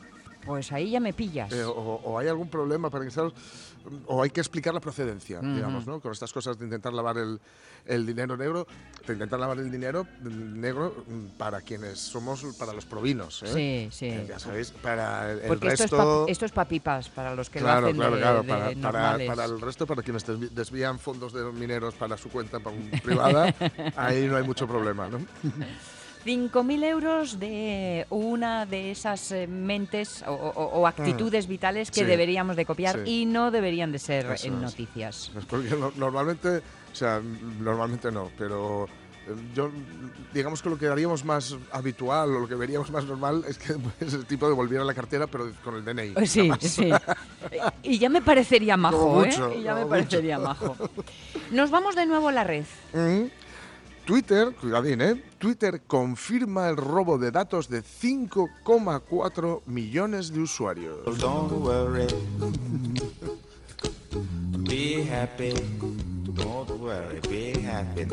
Pues ahí ya me pillas. Eh, o, o hay algún problema para ingresarlos, o hay que explicar la procedencia, digamos, ¿no? Con estas cosas de intentar lavar el, el dinero negro, de intentar lavar el dinero negro para quienes somos, para los provinos, ¿eh? Sí, sí. Eh, Ya sabéis, para el, Porque esto es, resto... esto es pa' pipas, para los que claro, lo hacen claro, de, claro, de para, para, el resto, para quienes desvían fondos de mineros para su cuenta para un- privada, ahí no hay mucho problema, ¿no? 5.000 euros de una de esas eh, mentes o, o- o actitudes vitales que Sí, deberíamos de copiar sí. y no deberían de ser Eso en noticias. Porque no- normalmente, o sea, normalmente no, pero eh, yo, digamos que lo que haríamos más habitual o lo que veríamos más normal es que pues, el tipo devolviera la cartera, pero con el DNI. Pues Sí, sí. Y ya me parecería majo, ¿eh? mucho, Y ya me como parecería majo. Nos vamos de nuevo a la red. Mm. Twitter, cuidadín, ¿eh? Twitter confirma el robo de datos de 5,4 millones de usuarios. Don't worry. Be happy. Don't worry. Be happy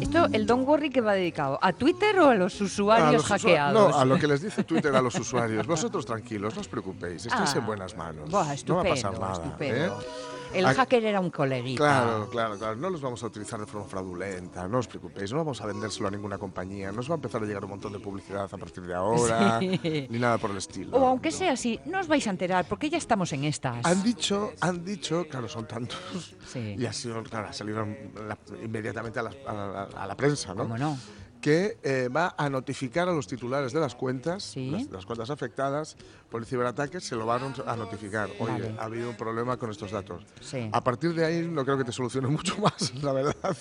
Esto, el Don Worry que va dedicado, ¿a Twitter o a los usuarios A los hackeados? No, a lo que les dice Twitter a los usuarios. Vosotros tranquilos, no os preocupéis, estáis Ah. en buenas manos. Buah, no va a estupendo, pasar nada. estupendo. ¿eh? El hacker era un coleguita. Claro, claro, claro. No los vamos a utilizar de forma fraudulenta, no os preocupéis, no vamos a vendérselo a ninguna compañía, no os va a empezar a llegar un montón de publicidad a partir de ahora, Sí. ni nada por el estilo. O aunque sea así, no os vais a enterar porque ya estamos en estas. Han dicho, han dicho, claro, son tantos, Sí. y ha sido, claro, ha salido la- inmediatamente a la, a la- a la prensa, ¿no? ¿Cómo no? que eh, va a notificar a los titulares de las cuentas, Sí. las, las cuentas afectadas por el ciberataque, se lo van a notificar. Oye, Vale. ha habido un problema con estos datos. Sí. A partir de ahí no creo que te solucione mucho más, la verdad.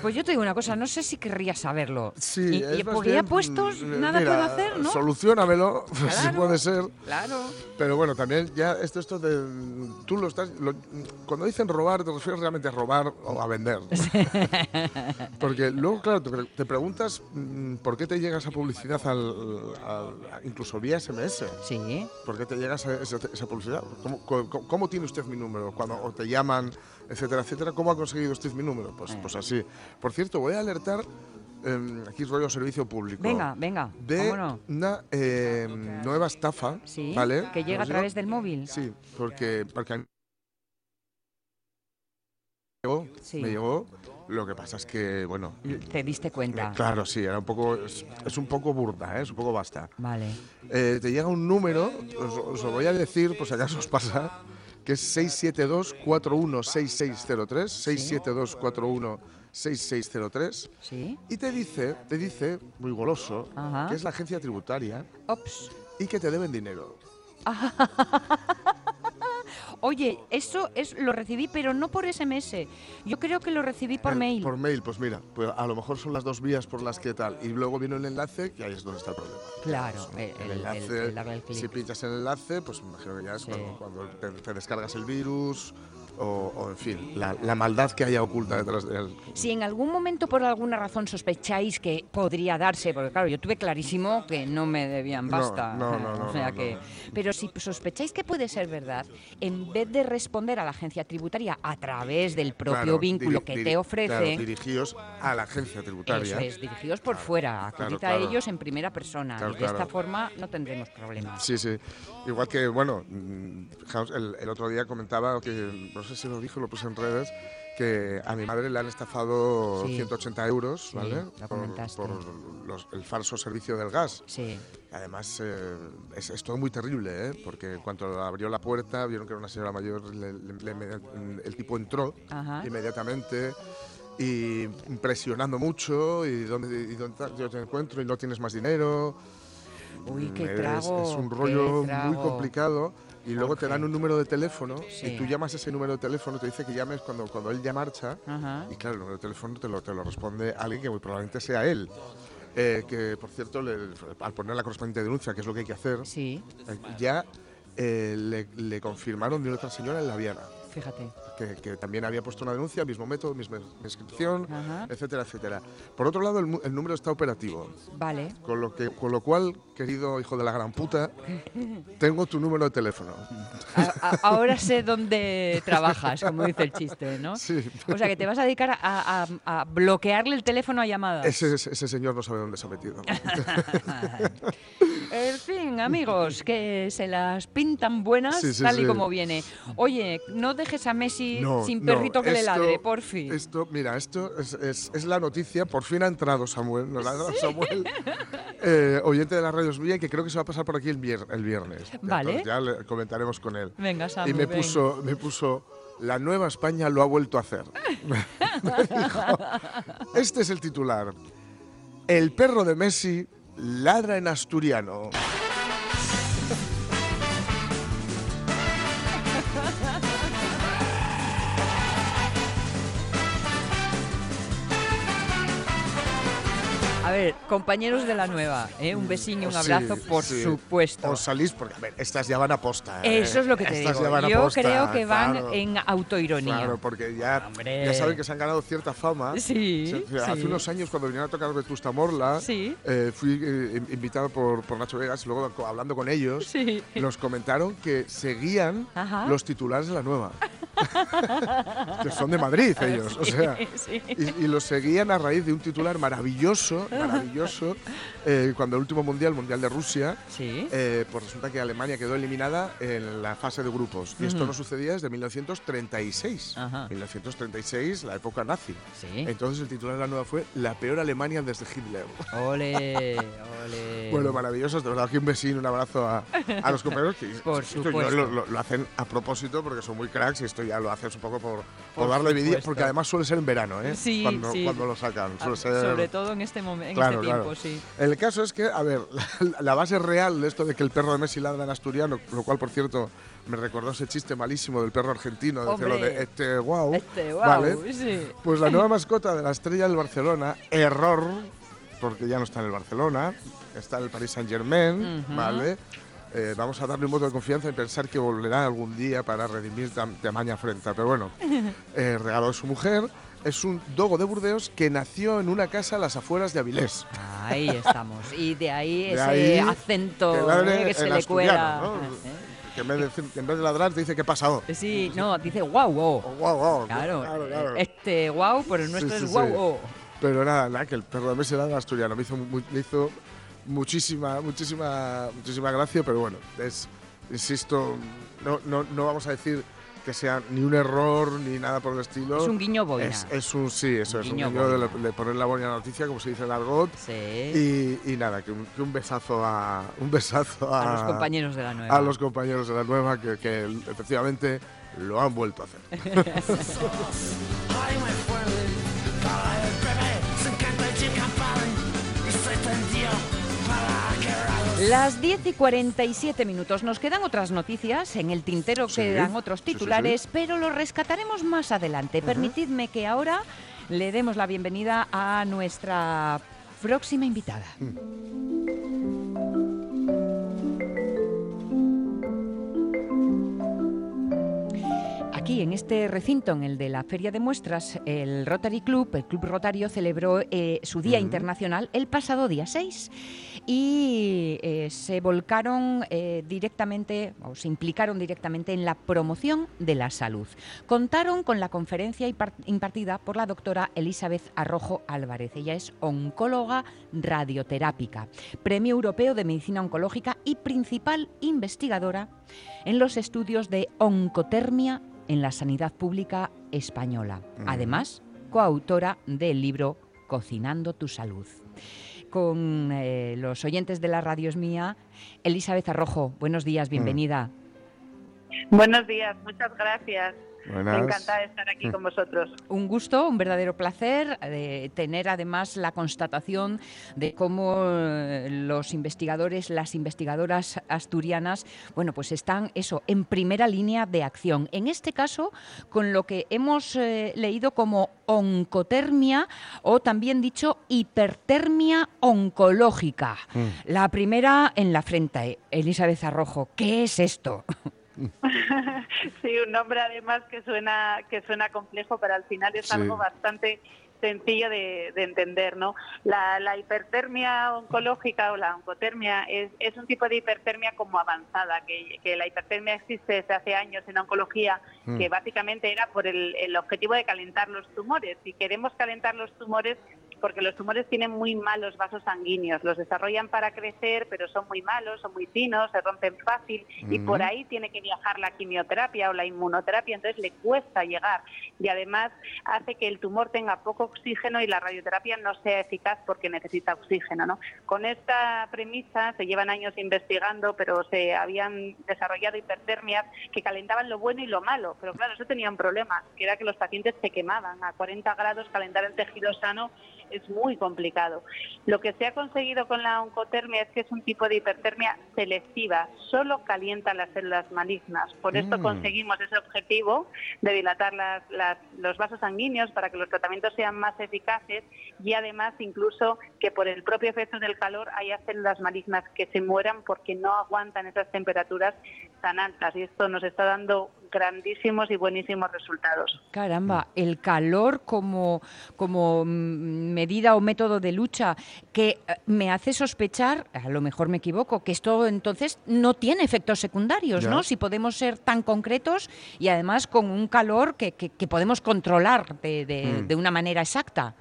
Pues yo te digo una cosa, no sé si querría saberlo. Sí, y, y porque ya puestos, mm, nada mira, puedo hacer, ¿no? Solucionamelo, si Claro. puede ser. Claro. Pero bueno, también ya esto, esto de. Tú lo estás. lo- cuando dicen robar, te refieres realmente a robar o a vender. Porque luego, claro, te, pre- te preguntas mm, por qué te llega esa publicidad al, al- incluso vía SMS. Sí. ¿Por qué te llega esa, esa- esa publicidad? ¿Cómo, cómo- cómo tiene usted mi número? Cuando o te llaman, etcétera, etcétera. ¿Cómo ha conseguido usted mi número? Pues, Eh. pues así. Por cierto, voy a alertar. em, aquí rollo servicio público. Venga, venga, De una eh, nueva estafa. Sí, ¿vale? que llega a ¿Os digo? través del móvil. Sí, porque, porque Sí. me llegó. Lo que pasa es que, bueno, Te diste cuenta. claro, sí, era un poco, es, es un poco burda, ¿eh? es un poco basta. Vale. Eh, te llega un número, os, os lo voy a decir, si acaso os pasa, que es 672-416603, 672-416603, Sí. y te dice, te dice, muy goloso, Ajá. que es la agencia tributaria Ops. y que te deben dinero. Oye, eso es lo recibí, pero no por SMS. Yo creo que lo recibí por El- mail. Por mail, pues mira, pues a lo mejor son las dos vías por las que tal. Y luego viene un enlace, que ahí es donde está el problema. Claro, el- el el- enlace, el- el el si pinchas el enlace, pues me imagino que ya es Sí. cuando, cuando te, te descargas el virus o, o, en fin, la, la maldad que haya oculta detrás de él. Si en algún momento por alguna razón sospecháis que podría darse, porque claro, yo tuve clarísimo que no me debían basta. no, no, no, o sea no, que, no. pero si sospecháis que puede ser verdad, en vez de responder a la agencia tributaria a través del propio Claro, vínculo que te ofrece, claro, dirigíos a la agencia tributaria. eso es, dirigidos por fuera, acudid claro, a claro. ellos en primera persona Claro, y de esta claro. forma no tendremos problemas. Sí, sí. Igual que, bueno, mm, el, el otro día comentaba que, no sé si lo dijo, lo puse en redes, que a mi madre le han estafado Sí. 180 euros, Sí, ¿vale? por los- el falso servicio del gas. Sí. Además, eh, es, es todo muy terrible, ¿eh? Porque en cuanto abrió la puerta, vieron que era una señora mayor, le- le- le- el tipo entró Ajá. inmediatamente y presionando mucho y dónde, y dónde yo te encuentro y no tienes más dinero. Uy, qué trago, Es, un rollo muy complicado. Y luego te dan un número de teléfono Sí. y tú llamas a ese número de teléfono, te dice que llames cuando, cuando él ya marcha. Ajá. Y claro, el número de teléfono te lo, te lo responde alguien que muy probablemente sea él. Eh, que, por cierto, le- al poner la correspondiente denuncia, que es lo que hay que hacer, Sí, eh, ya eh, le, le confirmaron de otra señora en La Viana, fíjate. que, que también había puesto una denuncia, mismo método, misma inscripción, Ajá. etcétera, etcétera. Por otro lado, el, el número está operativo. Vale. Con lo, que, con lo cual, querido hijo de la gran puta, tengo tu número de teléfono. A- a- ahora sé dónde trabajas, como dice el chiste, ¿no? Sí. O sea, que te vas a dedicar a, a- bloquearle el teléfono a llamadas. Ese, ese señor no sabe dónde se ha metido. En fin, amigos, que se las pintan buenas Sí, sí, tal y sí. como viene. Oye, no dejes a Messi No, sin no, perrito que le ladre, por fin. Esto, mira, esto es, es- es la noticia. Por fin ha entrado Samuel. Nos la ha dado Samuel, eh, oyente de la radio Vía, que creo que se va a pasar por aquí el, vier- el viernes. Vale. Entonces ya le comentaremos con él. Venga, Samu, y me ven. puso, me puso, la nueva España lo ha vuelto a hacer. Dijo, este es el titular. El perro de Messi ladra en asturiano. A ver, compañeros de la nueva, ¿eh? un y un Sí, abrazo, por sí. supuesto. Os salís porque, a ver, estas ya van a posta. ¿eh? Eso es lo que te Estas digo. Yo posta, creo que van claro. en autoironía. Claro, porque ya, saben que se han ganado cierta fama. Sí, Hace sí. unos años, cuando vinieron a tocar Vetusta Morla, eh, fui eh, in- invitado por, por Nacho Vegas y luego hablando con ellos, nos comentaron que seguían Ajá. los titulares de la nueva. que son de Madrid ellos, o sea. sí. Y, y los seguían a raíz de un titular maravilloso, maravilloso, eh, cuando el último mundial, mundial de Rusia, Sí. eh, pues resulta que Alemania quedó eliminada en la fase de grupos. Y esto Ujú. no sucedía desde 1936. Ajá. 1936, la época nazi. Sí. Entonces el titular de la nueva fue La peor Alemania desde Hitler. Ole, ole. Bueno, maravillosos, de verdad, aquí un besín, un abrazo a, a los compañeros que Por esto supuesto. lo, lo- lo hacen a propósito porque son muy cracks y esto ya lo haces un poco por, por, Por darle vidilla, porque además suele ser en verano, ¿eh? Sí, cuando, sí. cuando lo sacan. Ah, Suele ser, Sobre todo en este momento, en Claro, este tiempo, claro. sí. El caso es que, a ver, la, la base real de esto de que el perro de Messi ladra en asturiano, lo cual, por cierto, me recordó ese chiste malísimo del perro argentino, de de este wow. Este, wow, ¿vale? sí. Pues la nueva mascota de la estrella del Barcelona, error, porque ya no está en el Barcelona, está en el Paris Saint Germain, Ujú. ¿vale? Eh, vamos a darle un voto de confianza y pensar que volverá algún día para redimir tam- tamaña afrenta. Pero bueno, eh, regalo de su mujer. Es un dogo de Burdeos que nació en una casa a las afueras de Avilés. Ahí estamos. Y de ahí De ese ahí acento que ¿eh? se le cuela. ¿no? ¿eh? Que en vez de, decir- que en vez de ladrar te dice qué pasado. Sí, no, dice guau, guau. Oh, guau, guau. Claro, claro, claro. este guau, pero el nuestro Sí, sí, es guau, sí. oh. Pero nada, nada, que el perro de Messi era asturiano. Me hizo, me hizo muchísima, muchísima, muchísima gracia, pero bueno, es, insisto, no, no, no vamos a decir que sea ni un error ni nada por el estilo. Es un guiño boina. Es, es un sí, eso es un Guiño guiño de, boina. de poner la buena noticia, como se dice en argot. Sí. Y, y nada, que un, que un besazo a un besazo a, A los compañeros de la nueva. a los compañeros de la nueva que, que efectivamente lo han vuelto a hacer. Las 10 y 47 minutos. Nos quedan otras noticias. En el tintero Sí, quedan otros sí, sí, sí. titulares, pero lo rescataremos más adelante. Permitidme que ahora le demos la bienvenida a nuestra próxima invitada. Aquí, en este recinto, en el de la Feria de Muestras, el Rotary Club, el Club Rotario, celebró eh, su Día Internacional el pasado día 6 y eh, se volcaron eh, directamente, o se implicaron directamente en la promoción de la salud. Contaron con la conferencia impar- impartida por la doctora Elizabeth Arrojo Álvarez. Ella es oncóloga radioterápica, Premio Europeo de Medicina Oncológica y principal investigadora en los estudios de oncotermia en la sanidad pública española. Además, coautora del libro Cocinando tu salud. Con eh, los oyentes de la radio es mía, Elizabeth Arrojo, buenos días, bienvenida. Buenos días, muchas gracias. Buenas. Encantada de estar aquí con vosotros. Un gusto, un verdadero placer de tener además la constatación de cómo eh, los investigadores, las investigadoras asturianas, bueno, pues están eso, en primera línea de acción. En este caso, con lo que hemos eh, leído como oncotermia o también dicho hipertermia oncológica. La primera en la frente, Elizabeth Arrojo. ¿Qué es esto? Sí, un nombre además que suena que suena complejo, pero al final es Sí. algo bastante sencillo de, de entender, ¿no? La, la hipertermia oncológica o la oncotermia es, es un tipo de hipertermia como avanzada, que, que la hipertermia existe desde hace años en oncología, Mm. que básicamente era por el, el objetivo de calentar los tumores. Si queremos calentar los tumores, porque los tumores tienen muy malos vasos sanguíneos, los desarrollan para crecer, pero son muy malos, son muy finos, se rompen fácil y por ahí tiene que viajar la quimioterapia o la inmunoterapia, entonces le cuesta llegar. Y además hace que el tumor tenga poco oxígeno y la radioterapia no sea eficaz porque necesita oxígeno. ¿no? Con esta premisa se llevan años investigando, pero se habían desarrollado hipertermias que calentaban lo bueno y lo malo, pero claro, eso tenía un problema, que era que los pacientes se quemaban. A 40 grados, calentar el tejido sano es muy complicado. Lo que se ha conseguido con la oncotermia es que es un tipo de hipertermia selectiva, solo calienta las células malignas. Por esto Mm. conseguimos ese objetivo de dilatar las- las- los vasos sanguíneos para que los tratamientos sean más eficaces y además incluso que por el propio efecto del calor haya células malignas que se mueran porque no aguantan esas temperaturas tan altas y esto nos está dando grandísimos y buenísimos resultados. Caramba, el calor como, como mm, medida o método de lucha que eh, me hace sospechar, a lo mejor me equivoco, que esto entonces no tiene efectos secundarios, Ya. ¿no? Si podemos ser tan concretos y además con un calor que, que- que podemos controlar de, de- Mm. de una manera exacta.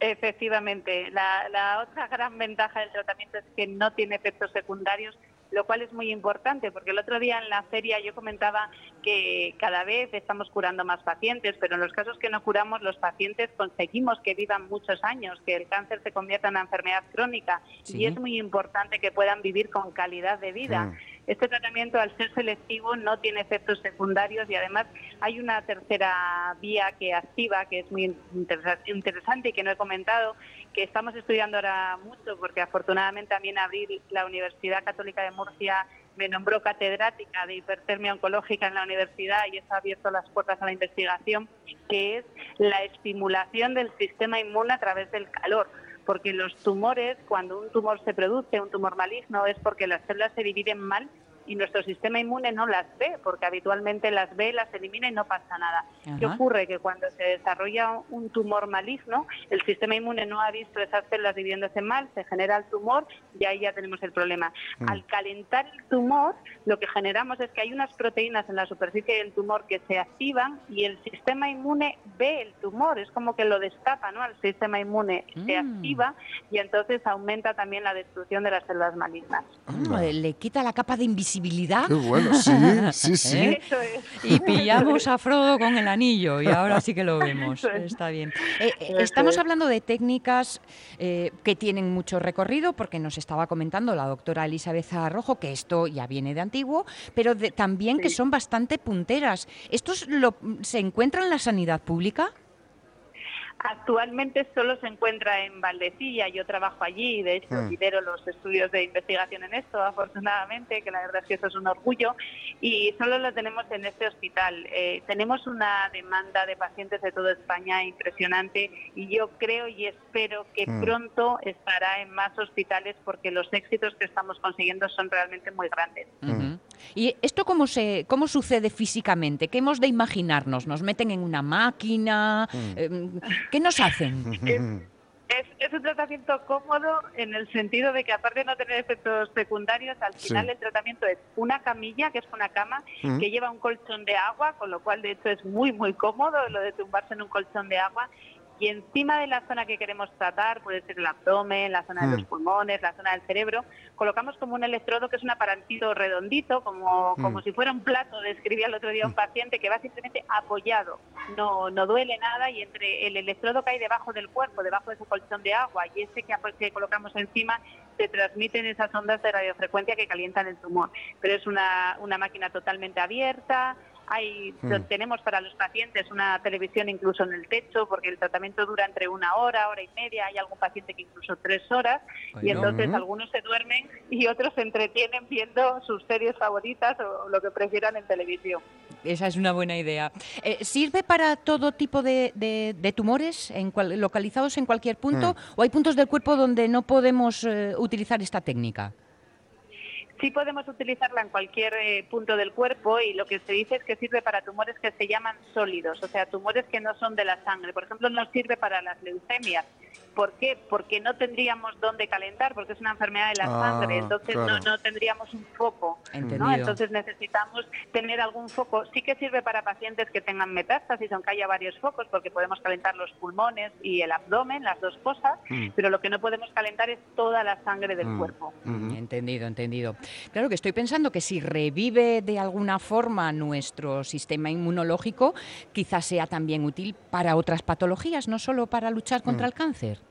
Efectivamente, la, la otra gran ventaja del tratamiento es que no tiene efectos secundarios, lo cual es muy importante, porque el otro día en la feria yo comentaba que cada vez estamos curando más pacientes, pero en los casos que no curamos, los pacientes conseguimos que vivan muchos años, que el cáncer se convierta en una enfermedad crónica, Sí. y es muy importante que puedan vivir con calidad de vida. Mm. Este tratamiento, al ser selectivo, no tiene efectos secundarios y además hay una tercera vía que activa, que es muy interesa- interesante y que no he comentado, que estamos estudiando ahora mucho porque afortunadamente también Abril, la Universidad Católica de Murcia, me nombró catedrática de hipertermia oncológica en la universidad y eso ha abierto las puertas a la investigación, que es la estimulación del sistema inmune a través del calor porque los tumores, cuando un tumor se produce, un tumor maligno, es porque las células se dividen mal y nuestro sistema inmune no las ve, porque habitualmente las ve, las elimina y no pasa nada. ¿Qué ocurre? Que cuando se desarrolla un tumor maligno, el sistema inmune no ha visto esas células dividiéndose mal, se genera el tumor y ahí ya tenemos el problema. Al calentar el tumor, lo que generamos es que hay unas proteínas en la superficie del tumor que se activan y el sistema inmune ve el tumor, es como que lo destapa, ¿no? El sistema inmune se Mm. activa y entonces aumenta también la destrucción de las células malignas. Ah, le quita la capa de invisibilidad. Qué bueno, sí, sí, sí. ¿Eh? Eso es. Y pillamos a Frodo con el anillo y ahora sí que lo vemos. Es. Está bien. Eh, eh, estamos es. hablando de técnicas eh, que tienen mucho recorrido porque nos estaba comentando la doctora Elizabeth Arrojo que esto ya viene de antiguo, pero de- también que son bastante punteras. ¿Estos lo- se encuentran en la sanidad pública? Actualmente solo se encuentra en Valdecilla, yo trabajo allí, de hecho Mm. lidero los estudios de investigación en esto, afortunadamente, que la verdad es que eso es un orgullo, y solo lo tenemos en este hospital. Eh, tenemos una demanda de pacientes de toda España impresionante y yo creo y espero que Mm. pronto estará en más hospitales porque los éxitos que estamos consiguiendo son realmente muy grandes. ¿Y esto cómo, se, cómo sucede físicamente? ¿Qué hemos de imaginarnos? ¿Nos meten en una máquina? Em, ¿Qué nos hacen? Es, es un tratamiento cómodo en el sentido de que aparte de no tener efectos secundarios, al Sí. final el tratamiento es una camilla, que es una cama, Mm. que lleva un colchón de agua, con lo cual de hecho es muy, muy cómodo lo de tumbarse en un colchón de agua. Y encima de la zona que queremos tratar, puede ser el abdomen, la zona de los Mm. pulmones, la zona del cerebro, colocamos como un electrodo que es un aparatito redondito, como, como Mm. si fuera un plato, describía el otro día un paciente, que va simplemente apoyado, no, no duele nada y entre el electrodo que hay debajo del cuerpo, debajo de ese colchón de agua y ese que, que colocamos encima, se transmiten esas ondas de radiofrecuencia que calientan el tumor. Pero es una, una máquina totalmente abierta, hay, Mm. tenemos para los pacientes una televisión incluso en el techo, porque el tratamiento dura entre una hora, hora y media, hay algún paciente que incluso tres horas, y entonces algunos se duermen y otros se entretienen viendo sus series favoritas o lo que prefieran en televisión. Esa es una buena idea. Eh, ¿Sirve para todo tipo de, de- de tumores en cual- localizados en cualquier punto? ¿O hay puntos del cuerpo donde no podemos eh, utilizar esta técnica? Sí podemos utilizarla en cualquier eh, punto del cuerpo y lo que se dice es que sirve para tumores que se llaman sólidos, o sea, tumores que no son de la sangre. Por ejemplo, no sirve para las leucemias. ¿Por qué? Porque no tendríamos dónde calentar, porque es una enfermedad de la Ah, sangre, entonces no, claro. no tendríamos un foco. ¿no? Entendido. Entonces necesitamos tener algún foco. Sí que sirve para pacientes que tengan metástasis, aunque haya varios focos, porque podemos calentar los pulmones y el abdomen, las dos cosas, Mm. pero lo que no podemos calentar es toda la sangre del Mm. cuerpo. Ujú. Entendido, entendido. Claro que estoy pensando que si revive de alguna forma nuestro sistema inmunológico, quizás sea también útil para otras patologías, no solo para luchar contra Mm. el cáncer.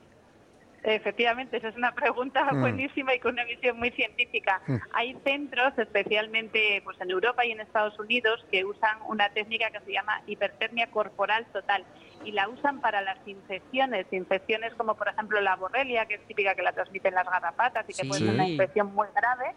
Efectivamente, esa es una pregunta Mm. buenísima y con una visión muy científica. Mm. Hay centros, especialmente pues en Europa y en Estados Unidos, que usan una técnica que se llama hipertermia corporal total y la usan para las infecciones, infecciones como por ejemplo la borrelia, que es típica que la transmiten las garrapatas y que puede ser una infección muy grave.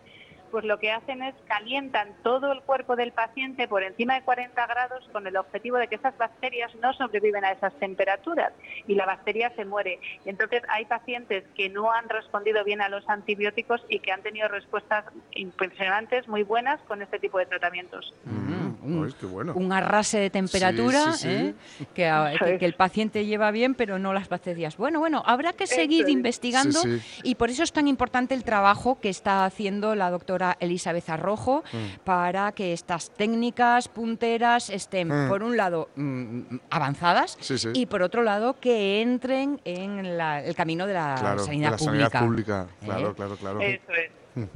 Pues lo que hacen es calientan todo el cuerpo del paciente por encima de 40 grados con el objetivo de que esas bacterias no sobreviven a esas temperaturas y la bacteria se muere. Entonces hay pacientes que no han respondido bien a los antibióticos y que han tenido respuestas impresionantes, muy buenas con este tipo de tratamientos. Mm, Mm. un- Ay, qué bueno. un arrase de temperatura Sí, sí, sí. ¿eh? que, el paciente lleva bien, pero no las bacterias. Bueno, bueno, habrá que seguir es. investigando Sí, sí. y por eso es tan importante el trabajo que está haciendo la doctora Elizabeth Arrojo Mm. para que estas técnicas punteras estén, Mm. por un lado, mm, avanzadas Sí, sí. y por otro lado, que entren en la- el camino de la Claro, sanidad de la pública. sanidad pública. ¿eh? Claro, claro, claro. Eso es.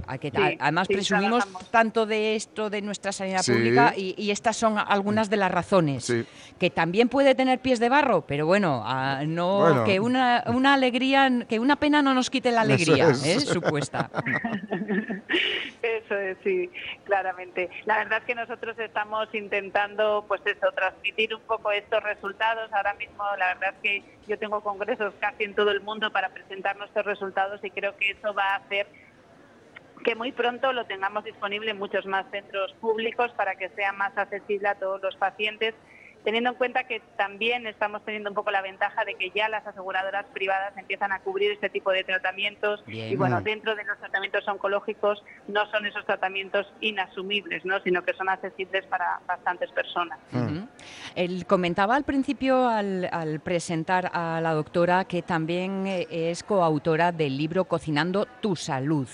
A que- Sí, a- además sí, presumimos trabajamos. tanto de esto de nuestra sanidad Sí. pública y, y estas son algunas de las razones Sí. que también puede tener pies de barro pero bueno ah, no Bueno. que una, una alegría que una pena no nos quite la Eso alegría es. ¿eh? supuesta Eso es, sí, claramente. La verdad es que nosotros estamos intentando, pues eso, transmitir un poco estos resultados. Ahora mismo, la verdad es que yo tengo congresos casi en todo el mundo para presentar nuestros resultados y creo que eso va a hacer que muy pronto lo tengamos disponible en muchos más centros públicos para que sea más accesible a todos los pacientes teniendo en cuenta que también estamos teniendo un poco la ventaja de que ya las aseguradoras privadas empiezan a cubrir este tipo de tratamientos Bien. y bueno, dentro de los tratamientos oncológicos no son esos tratamientos inasumibles, ¿no? sino que son accesibles para bastantes personas. Él comentaba al principio, al, al presentar a la doctora, que también eh, es coautora del libro Cocinando tu Salud.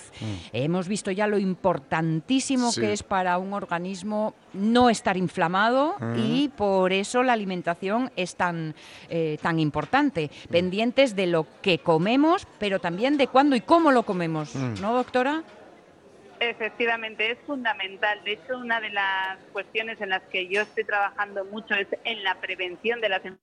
Hemos visto ya lo importantísimo Sí. que es para un organismo no estar inflamado y por eso la alimentación es tan, eh, tan importante. Pendientes de lo que comemos, pero también de cuándo y cómo lo comemos. Mm. ¿No, doctora? Efectivamente, es fundamental. De hecho, una de las cuestiones en las que yo estoy trabajando mucho es en la prevención de las enfermedades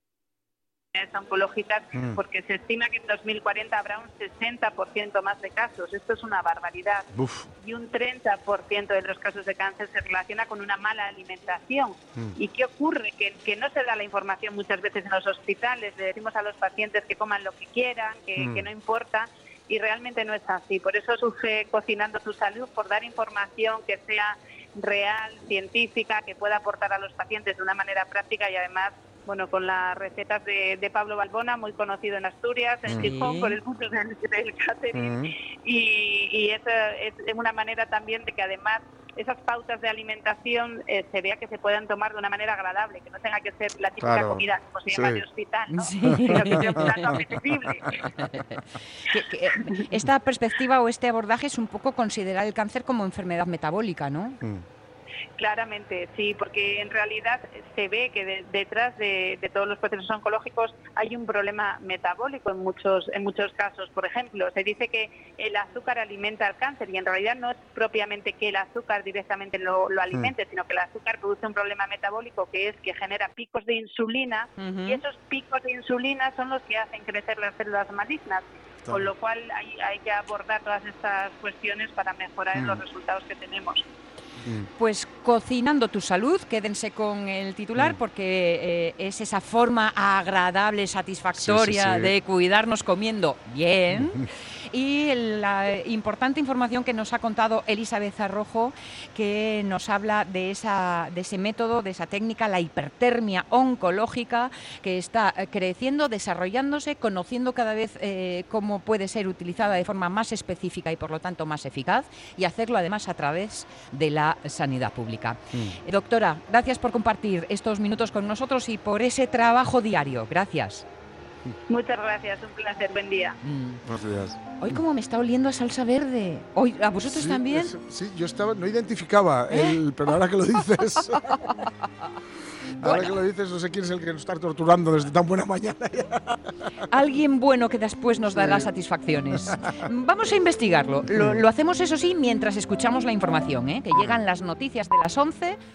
oncológicas Mm. porque se estima que en 2040 habrá un 60% más de casos. Esto es una barbaridad. Uf. Y un 30% de los casos de cáncer se relaciona con una mala alimentación. Mm. ¿Y qué ocurre? Que, que no se da la información muchas veces en los hospitales. Le decimos a los pacientes que coman lo que quieran, que, Mm. que no importa. Y realmente no es así. Por eso surge Cocinando tu Salud, por dar información que sea real, científica, que pueda aportar a los pacientes de una manera práctica y además bueno, con las recetas de, de Pablo Balbona, muy conocido en Asturias, en. Gijón, por el mundo del, del catering. Mm. Y, y esa es una manera también de que además esas pautas de alimentación eh, se vea que se puedan tomar de una manera agradable, que no tenga que ser la típica Claro. comida, como se llama Sí. de hospital, ¿no? Sí. sino que sea un plato apetecible. Que- que, eh, esta perspectiva o este abordaje es un poco considerar el cáncer como enfermedad metabólica, ¿no? Mm. Claramente, sí, porque en realidad se ve que de- detrás de, de todos los procesos oncológicos hay un problema metabólico en muchos en muchos casos. Por ejemplo, se dice que el azúcar alimenta el cáncer y en realidad no es propiamente que el azúcar directamente lo, lo alimente, sino que el azúcar produce un problema metabólico que es que genera picos de insulina y esos picos de insulina son los que hacen crecer las células malignas. Con lo cual hay, hay que abordar todas estas cuestiones para mejorar Mm. los resultados que tenemos. Pues cocinando tu salud, quédense con el titular Mm. porque eh, es esa forma agradable, satisfactoria Sí, sí, sí. de cuidarnos comiendo bien. Y la importante información que nos ha contado Elizabeth Arrojo, que nos habla de, esa, de ese método, de esa técnica, la hipertermia oncológica, que está eh, creciendo, desarrollándose, conociendo cada vez eh, cómo puede ser utilizada de forma más específica y por lo tanto más eficaz, y hacerlo además a través de la sanidad pública. Eh, Doctora, gracias por compartir estos minutos con nosotros y por ese trabajo diario. Gracias. Muchas gracias, un placer, buen día. Buenos días. Hoy como me está oliendo a salsa verde. Hoy, ¿A vosotros Sí, también? es- sí, yo estaba, no identificaba, ¿Eh? el, pero ahora que lo dices. Ahora Bueno. que lo dices, no sé quién es el que nos está torturando desde tan buena mañana. Alguien bueno que después nos dará satisfacciones. Vamos a investigarlo. Lo, lo hacemos, eso sí, mientras escuchamos la información, ¿eh? que llegan las noticias de las 11